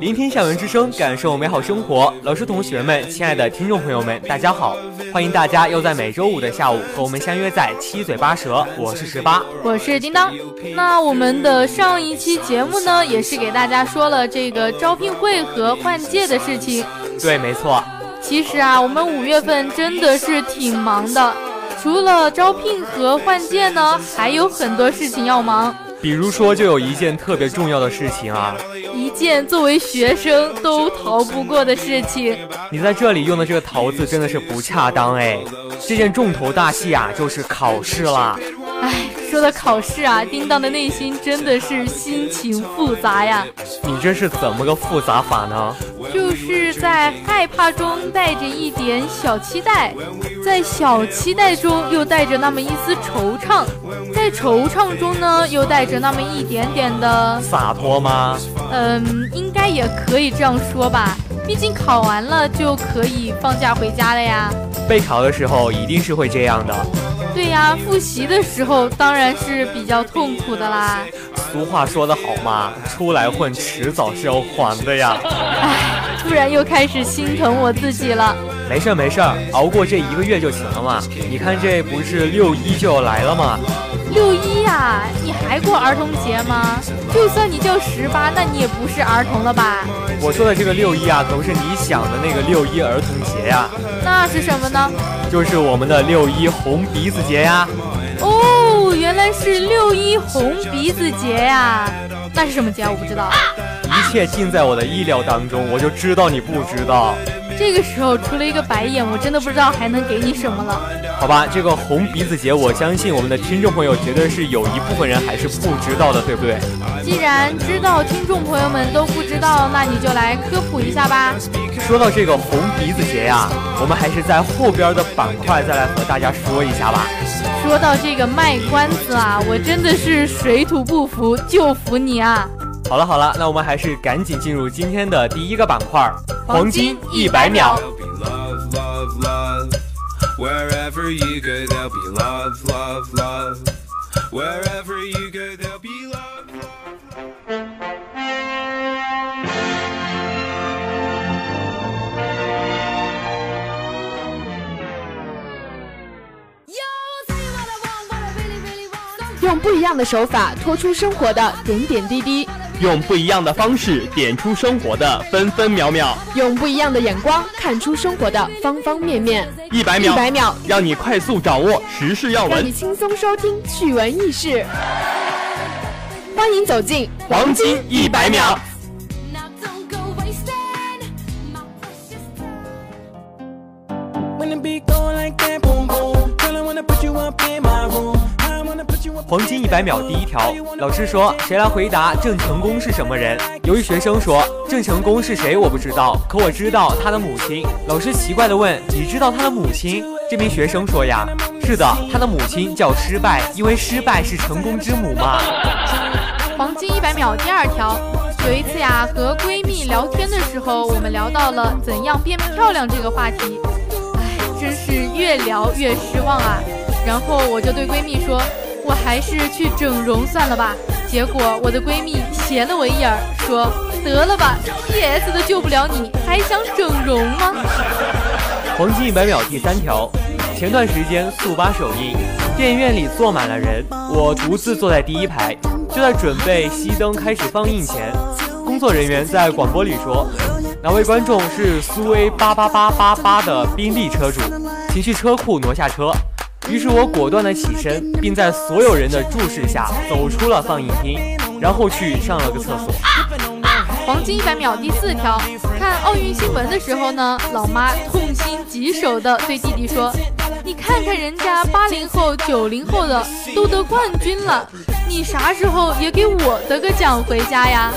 聆听校园之声，感受美好生活。老师、同学们，亲爱的听众朋友们，大家好！欢迎大家又在每周五的下午和我们相约在七嘴八舌。我是十八，我是叮当。那我们的上一期节目呢，也是给大家说了这个招聘会和换届的事情。对，没错。其实啊，我们五月份真的是挺忙的，除了招聘和换届呢，还有很多事情要忙。比如说，就有一件特别重要的事情啊，一件作为学生都逃不过的事情。你在这里用的这个“逃”字真的是不恰当哎。这件重头大戏啊，就是考试啦。唉，说的考试啊，叮当的内心真的是心情复杂呀。你这是怎么个复杂法呢？就是在害怕中带着一点小期待，在小期待中又带着那么一丝惆怅，在惆怅中呢又带着那么一点点的洒脱吗？嗯，应该也可以这样说吧。毕竟考完了就可以放假回家了呀。备考的时候一定是会这样的。对呀，复习的时候当然是比较痛苦的啦。俗话说得好嘛，出来混迟早是要还的呀。唉，突然又开始心疼我自己了。没事儿没事儿，熬过这一个月就行了嘛。你看这不是六一就要来了吗？六一呀，你还过儿童节吗？就算你叫十八，那你也不是儿童了吧？我说的这个六一啊，可不是你想的那个六一儿童节呀。那是什么呢？就是我们的六一红鼻子节呀。哦，原来是六一红鼻子节呀。那是什么节？我不知道。一切尽在我的意料当中，我就知道你不知道。这个时候除了一个白眼，我真的不知道还能给你什么了。好吧，这个红鼻子节，我相信我们的听众朋友绝对是有一部分人还是不知道的，对不对？既然知道听众朋友们都不知道，那你就来科普一下吧。说到这个红鼻子节呀，我们还是在后边的板块再来和大家说一下吧。说到这个卖关子啊，我真的是水土不服，就服你啊！好了好了，那我们还是赶紧进入今天的第一个板块——黄金一百秒。用不一样的手法，拖出生活的点点滴滴。用不一样的方式点出生活的分分秒秒，用不一样的眼光看出生活的方方面面。一百秒，一百秒，让你快速掌握时事要闻让你，轻松收听趣闻轶事。欢迎走进黄金一百秒。黄金一百秒第一条，老师说谁来回答郑成功是什么人？由于学生说郑成功是谁我不知道，可我知道他的母亲。老师奇怪的问：你知道他的母亲？这名学生说呀，是的，他的母亲叫失败，因为失败是成功之母嘛。黄金一百秒第二条，有一次呀，和闺蜜聊天的时候，我们聊到了怎样变漂亮这个话题。唉，真是越聊越失望啊。然后我就对闺蜜说，我还是去整容算了吧。结果我的闺蜜斜了我一眼，说：“得了吧，PS 都救不了你，还想整容吗？”黄金一百秒第三条，前段时间速八首映，电影院里坐满了人，我独自坐在第一排，就在准备熄灯开始放映前，工工作人员在广播里说，哪位观众是苏 A 八八八八八的宾利车主，请去车库挪下车。于是我果断的起身，并在所有人的注视下走出了放映厅，然后去上了个厕所。黄金一百秒第四条，看奥运新闻的时候呢，老妈痛心疾首的对弟弟说：“你看看人家八零后、九零后的都得冠军了，你啥时候也给我得个奖回家呀？”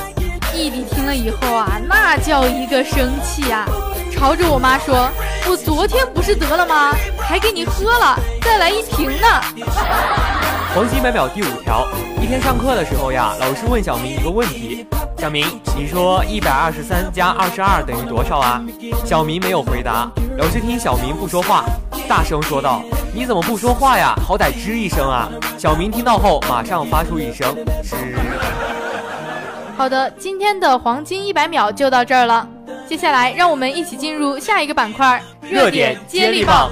弟弟听了以后啊，那叫一个生气啊，朝着我妈说：“我昨天不是得了吗？还给你喝了，再来一瓶呢。”黄金一百秒第五条，一天上课的时候呀，老师问小明一个问题：“小明，你说一百二十三加二十二等于多少啊？”小明没有回答。老师听小明不说话，大声说道：“你怎么不说话呀？好歹吱一声啊！”小明听到后，马上发出一声吱。好的，今天的黄金一百秒就到这儿了。接下来，让我们一起进入下一个板块——热点接力棒。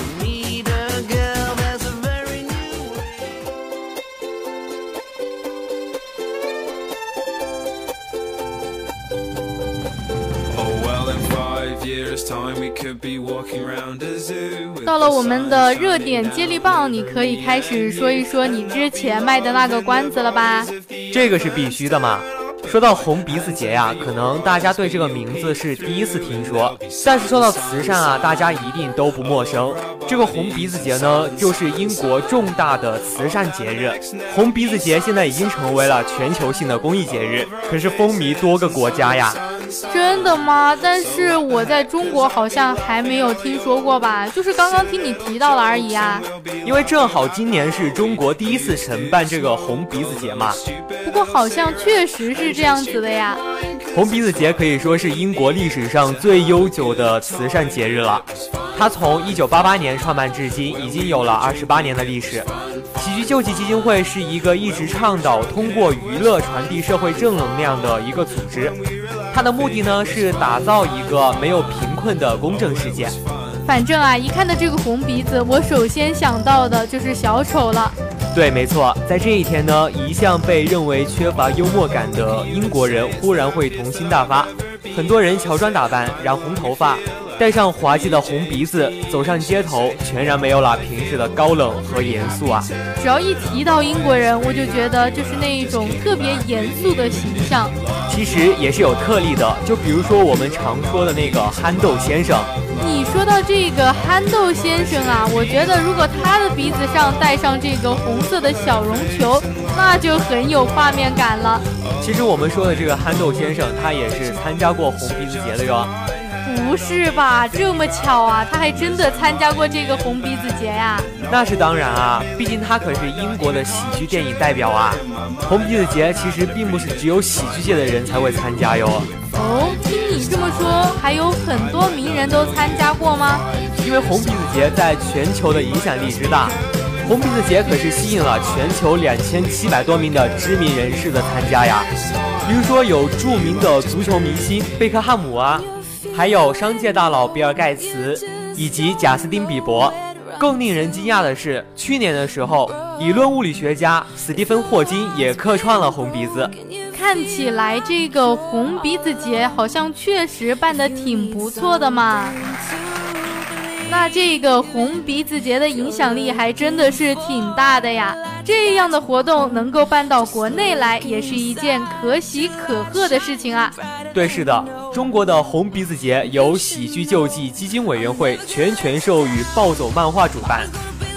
到了我们的热点接力棒，你可以开始说一说你之前卖的那个关子了吧？这个是必须的嘛。说到红鼻子节呀，可能大家对这个名字是第一次听说，但是说到慈善啊，大家一定都不陌生。这个红鼻子节呢，就是英国重大的慈善节日。红鼻子节现在已经成为了全球性的公益节日，可是风靡多个国家呀。真的吗？但是我在中国好像还没有听说过吧，就是刚刚听你提到了而已啊。因为正好今年是中国第一次承办这个红鼻子节嘛。不过好像确实是这样子的呀。红鼻子节可以说是英国历史上最悠久的慈善节日了，它从1988年创办至今，已经有了28年的历史。喜剧救济基金会是一个一直倡导通过娱乐传递社会正能量的一个组织。它的目的呢是打造一个没有贫困的公正世界。反正啊，一看到这个红鼻子，我首先想到的就是小丑了。对，没错，在这一天呢，一向被认为缺乏幽默感的英国人忽然会童心大发，很多人乔装打扮，染红头发，戴上滑稽的红鼻子，走上街头，全然没有了平时的高冷和严肃啊。只要一提到英国人，我就觉得就是那一种特别严肃的形象。其实也是有特例的，就比如说我们常说的那个憨豆先生。你说到这个憨豆先生啊，我觉得如果他的鼻子上戴上这个红色的小绒球，那就很有画面感了。其实我们说的这个憨豆先生，他也是参加过红鼻子节的哟。不是吧？这么巧啊？他还真的参加过这个红鼻子节呀？那是当然啊，毕竟他可是英国的喜剧电影代表啊。红鼻子节其实并不是只有喜剧界的人才会参加哟。哦，听你这么说，还有很多名人都参加过吗？因为红鼻子节在全球的影响力之大，红鼻子节可是吸引了全球两千七百多名的知名人士的参加呀。比如说有著名的足球明星贝克汉姆啊。还有商界大佬比尔盖茨以及贾斯汀比伯。更令人惊讶的是，去年的时候，理论物理学家斯蒂芬霍金也客串了红鼻子。看起来这个红鼻子节好像确实办得挺不错的嘛。那这个红鼻子节的影响力还真的是挺大的呀。这样的活动能够办到国内来，也是一件可喜可贺的事情啊。对，是的，中国的红鼻子节由喜剧救济基金委员会全权授予暴走漫画主办。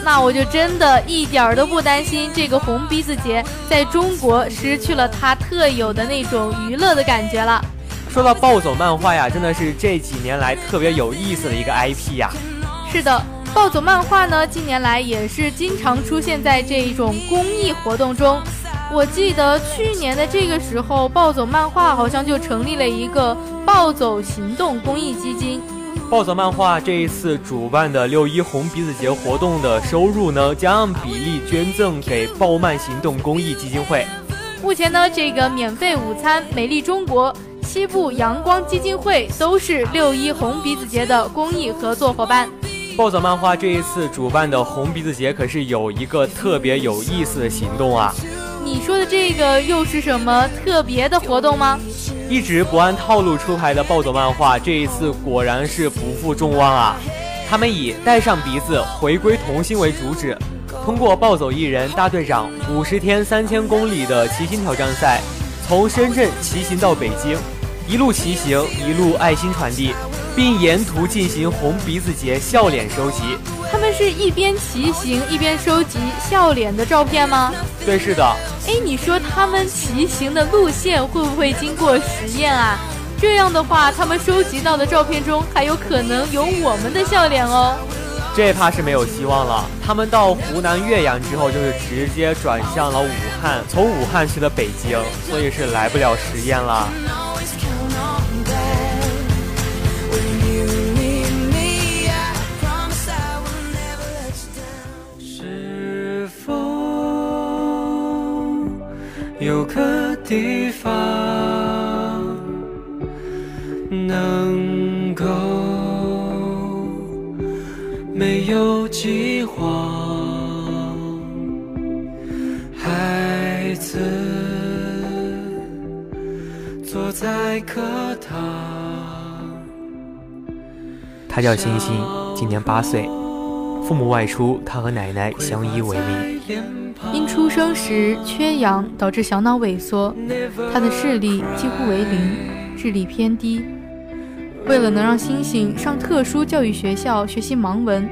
那我就真的一点儿都不担心这个红鼻子节在中国失去了它特有的那种娱乐的感觉了。说到暴走漫画呀，真的是这几年来特别有意思的一个 IP 呀。是的，暴走漫画呢，近年来也是经常出现在这一种公益活动中。我记得去年的这个时候，暴走漫画好像就成立了一个暴走行动公益基金。暴走漫画这一次主办的六一红鼻子节活动的收入呢，将按比例捐赠给暴漫行动公益基金会。目前呢，这个免费午餐、美丽中国、西部阳光基金会都是六一红鼻子节的公益合作伙伴。暴走漫画这一次主办的红鼻子节可是有一个特别有意思的行动啊！你说的这个又是什么特别的活动吗？一直不按套路出牌的暴走漫画，这一次果然是不负众望啊！他们以带上鼻子回归童心为主旨，通过暴走艺人大队长五十天三千公里的骑行挑战赛，从深圳骑行到北京，一路骑行一路爱心传递。并沿途进行红鼻子节笑脸收集。他们是一边骑行一边收集笑脸的照片吗？对，是的。哎，你说他们骑行的路线会不会经过实验啊？这样的话，他们收集到的照片中还有可能有我们的笑脸哦。这怕是没有希望了。他们到湖南岳阳之后，就是直接转向了武汉，从武汉去了北京，所以是来不了实验了。有个地方能够没有饥荒，孩子坐在课堂。他叫欣欣，今年八岁，父母外出，他和奶奶相依为命。因出生时缺氧导致小脑萎缩，他的视力几乎为零，智力偏低。为了能让星星上特殊教育学校学习盲文，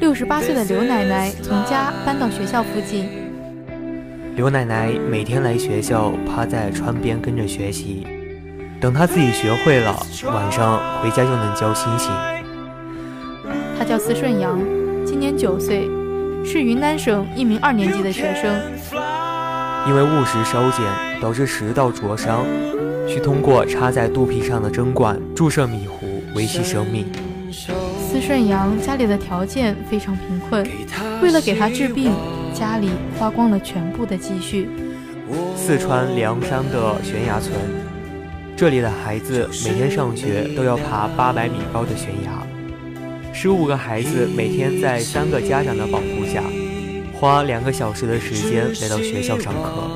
六十八岁的刘奶奶从家搬到学校附近。刘奶奶每天来学校，趴在窗边跟着学习，等她自己学会了，晚上回家就能教星星。他叫司顺阳，今年九岁。是云南省一名二年级的学生，因为误食烧碱导致食道灼伤，需通过插在肚皮上的针管注射米糊维系生命。司顺阳家里的条件非常贫困，为了给他治病，家里花光了全部的积蓄。四川凉山的悬崖村，这里的孩子每天上学都要爬八百米高的悬崖。十五个孩子每天在三个家长的保护下，花两个小时的时间来到学校上课。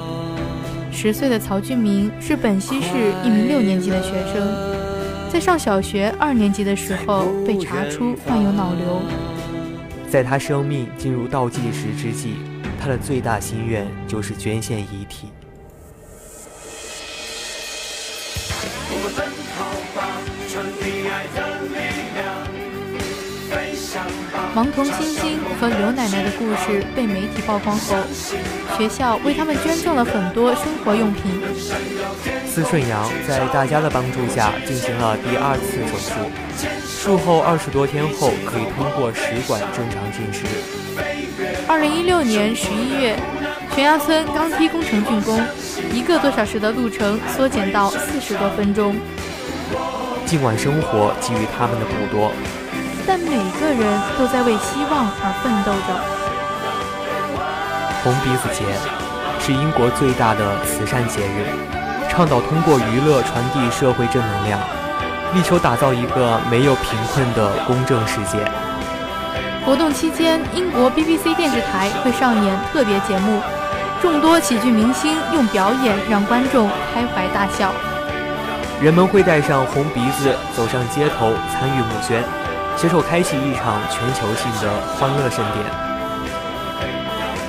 十岁的曹俊明是本溪市一名六年级的学生，在上小学二年级的时候被查出患有脑瘤。在他生命进入倒计时之际，他的最大心愿就是捐献遗体。盲童星星和刘奶奶的故事被媒体曝光后，学校为他们捐赠了很多生活用品。司顺阳在大家的帮助下进行了第二次手术，术后二十多天后可以通过食管正常进食。二零一六年十一月，悬崖村钢梯工程竣工，一个多小时的路程缩减到四十多分钟。尽管生活给予他们的不多。但每个人都在为希望而奋斗着。红鼻子节是英国最大的慈善节日，倡导通过娱乐传递社会正能量，力求打造一个没有贫困的公正世界。活动期间，英国 BBC 电视台会上演特别节目，众多喜剧明星用表演让观众开怀大笑。人们会带上红鼻子走上街头参与募捐。携手开启一场全球性的欢乐盛典。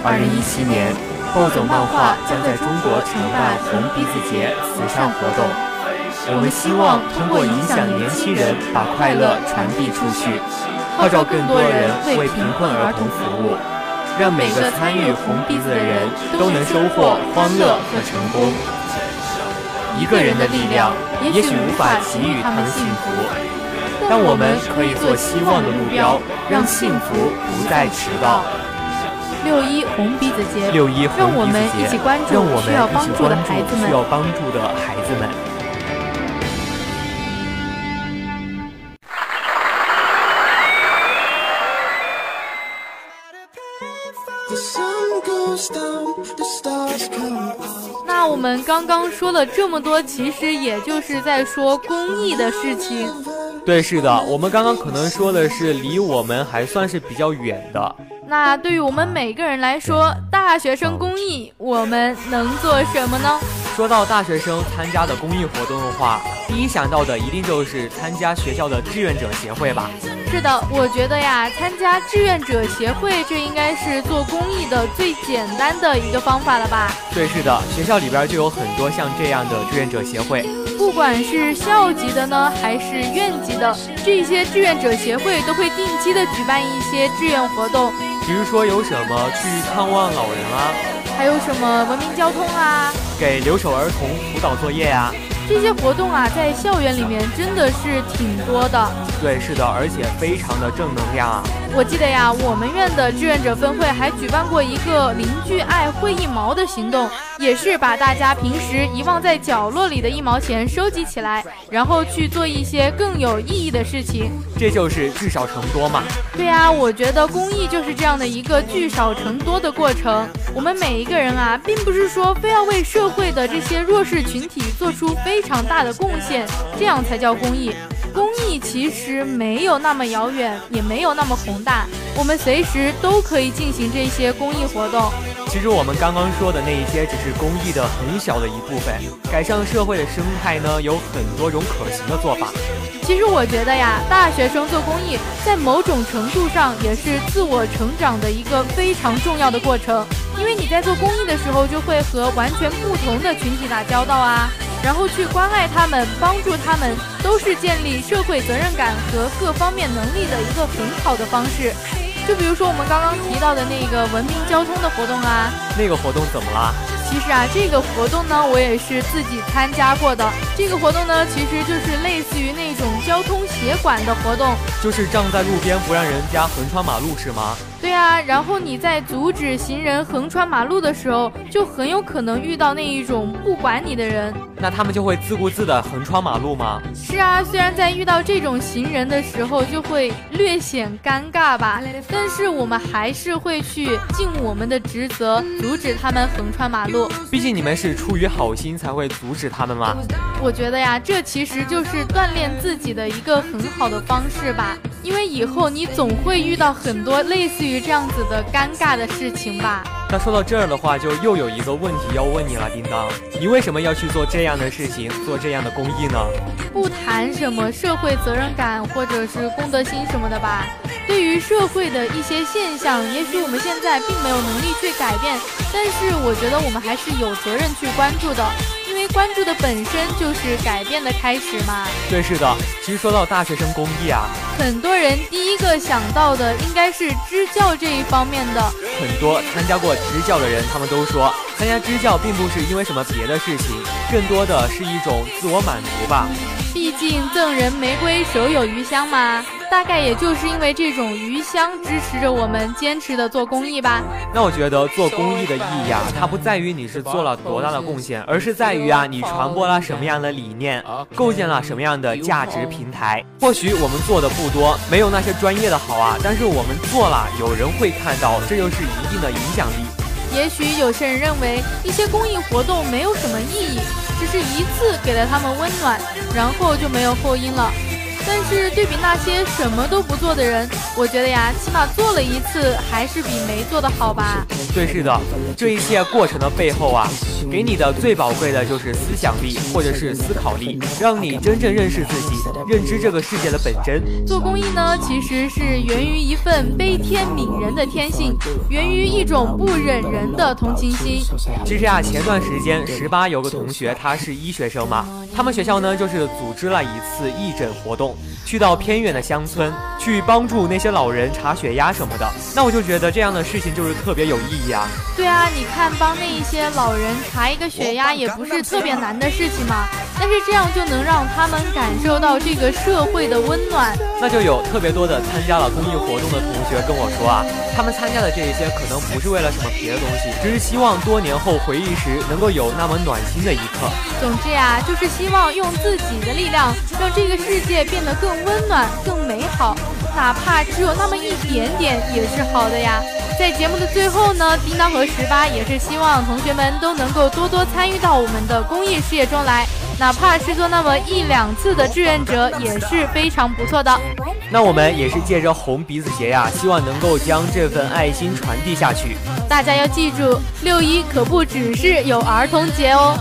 二零一七年，暴走漫画将在中国承办红鼻子节慈善活动。我们希望通过影响年轻人，把快乐传递出去，号召更多人为贫困儿童服务。让每个参与红鼻子的人都能收获欢乐和成功。一个人的力量也许无法给予他们幸福，但我们可以做希望的目标，让幸福不再迟到。六一红鼻子节，六一让我们一起关注需要帮助的孩子们。需要帮助的孩子们。那我们刚刚说了这么多，其实也就是在说公益的事情。对，是的，我们刚刚可能说的是离我们还算是比较远的。那对于我们每个人来说，大学生公益，我们能做什么呢？说到大学生参加的公益活动的话，第一想到的一定就是参加学校的志愿者协会吧。是的，我觉得呀，参加志愿者协会，这应该是做公益的最简单的一个方法了吧？对，是的，学校里边就有很多像这样的志愿者协会，不管是校级的呢，还是院级的，这些志愿者协会都会定期的举办一些志愿活动，比如说有什么去看望老人啊，还有什么文明交通啊，给留守儿童辅导作业啊、这些活动啊，在校园里面真的是挺多的。对，是的，而且非常的正能量啊。我记得呀，我们院的志愿者分会还举办过一个邻居爱会一毛的行动，也是把大家平时遗忘在角落里的一毛钱收集起来，然后去做一些更有意义的事情。这就是聚少成多嘛。对呀、我觉得公益就是这样的一个聚少成多的过程。我们每一个人啊，并不是说非要为社会的这些弱势群体做出非常大的贡献，这样才叫公益。其实没有那么遥远，也没有那么宏大，我们随时都可以进行这些公益活动。其实我们刚刚说的那一些只是公益的很小的一部分，改善社会的生态呢，有很多种可行的做法。其实我觉得呀，大学生做公益，在某种程度上也是自我成长的一个非常重要的过程。因为你在做公益的时候，就会和完全不同的群体打交道啊，然后去关爱他们、帮助他们，都是建立社会责任感和各方面能力的一个很好的方式。就比如说我们刚刚提到的那个文明交通的活动啊，那个活动怎么啦？其实啊，这个活动呢，我也是自己参加过的。这个活动呢，其实就是类似于那种交通协管的活动。就是站在路边不让人家横穿马路是吗？对啊，然后你在阻止行人横穿马路的时候，就很有可能遇到那一种不管你的人。那他们就会自顾自的横穿马路吗？是啊，虽然在遇到这种行人的时候就会略显尴尬吧，但是我们还是会去尽我们的职责，阻止他们横穿马路。毕竟你们是出于好心才会阻止他们嘛。我觉得呀，这其实就是锻炼自己的一个很好的方式吧，因为以后你总会遇到很多类似于这样子的尴尬的事情吧。那说到这儿的话，就又有一个问题要问你了，叮当，你为什么要去做这样的事情，做这样的公益呢？不谈什么社会责任感或者是公德心什么的吧。对于社会的一些现象，也许我们现在并没有能力去改变，但是我觉得我们还是有责任去关注的，为关注的本身就是改变的开始嘛。对，是的。其实说到大学生公益啊，很多人第一个想到的应该是支教这一方面的。很多参加过支教的人，他们都说，参加支教并不是因为什么别的事情，更多的是一种自我满足吧。毕竟赠人玫瑰，手有余香嘛。大概也就是因为这种余香支持着我们坚持的做公益吧。那我觉得做公益的意义啊，它不在于你是做了多大的贡献，而是在于啊，你传播了什么样的理念，构建了什么样的价值平台。或许我们做的不多，没有那些专业的好啊，但是我们做了，有人会看到，这就是一定的影响力。也许有些人认为一些公益活动没有什么意义，只是一次给了他们温暖，然后就没有后因了。但是对比那些什么都不做的人，我觉得呀，起码做了一次还是比没做的好吧。对，是的，这一切过程的背后啊，给你的最宝贵的就是思想力或者是思考力，让你真正认识自己，认知这个世界的本真。做公益呢，其实是源于一份悲天悯人的天性，源于一种不忍人的同情心。其实啊，前段时间十八有个同学，他是医学生嘛，他们学校呢就是组织了一次义诊活动。去到偏远的乡村，去帮助那些老人查血压什么的，那我就觉得这样的事情就是特别有意义啊。对啊，你看帮那一些老人查一个血压也不是特别难的事情嘛，但是这样就能让他们感受到这个社会的温暖。那就有特别多的参加了公益活动的同学跟我说啊，他们参加的这一些可能不是为了什么别的东西，只是希望多年后回忆时能够有那么暖心的一刻。总之呀，就是希望用自己的力量让这个世界变得更温暖、更美好，哪怕只有那么一点点也是好的呀。在节目的最后呢，叮当和十八也是希望同学们都能够多多参与到我们的公益事业中来，哪怕是做那么一两次的志愿者也是非常不错的。那我们也是借着红鼻子节呀，希望能够将这份爱心传递下去。大家要记住，六一可不只是有儿童节哦。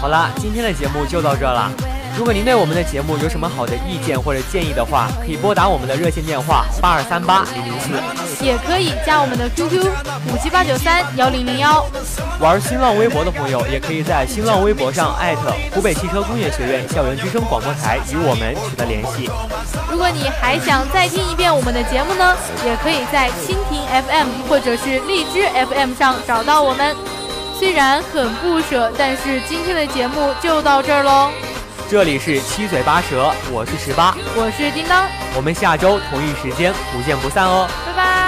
好啦，今天的节目就到这了。如果您对我们的节目有什么好的意见或者建议的话，可以拨打我们的热线电话八二三八零零四，也可以加我们的 QQ 五七八九三幺零零幺。玩新浪微博的朋友，也可以在新浪微博上艾特湖北汽车工业学院校园之声广播台与我们取得联系。如果你还想再听一遍我们的节目呢，也可以在蜻蜓 FM 或者是荔枝 FM 上找到我们。虽然很不舍，但是今天的节目就到这儿喽。这里是七嘴八舌，我是十八，我是叮当，我们下周同一时间不见不散哦，拜拜。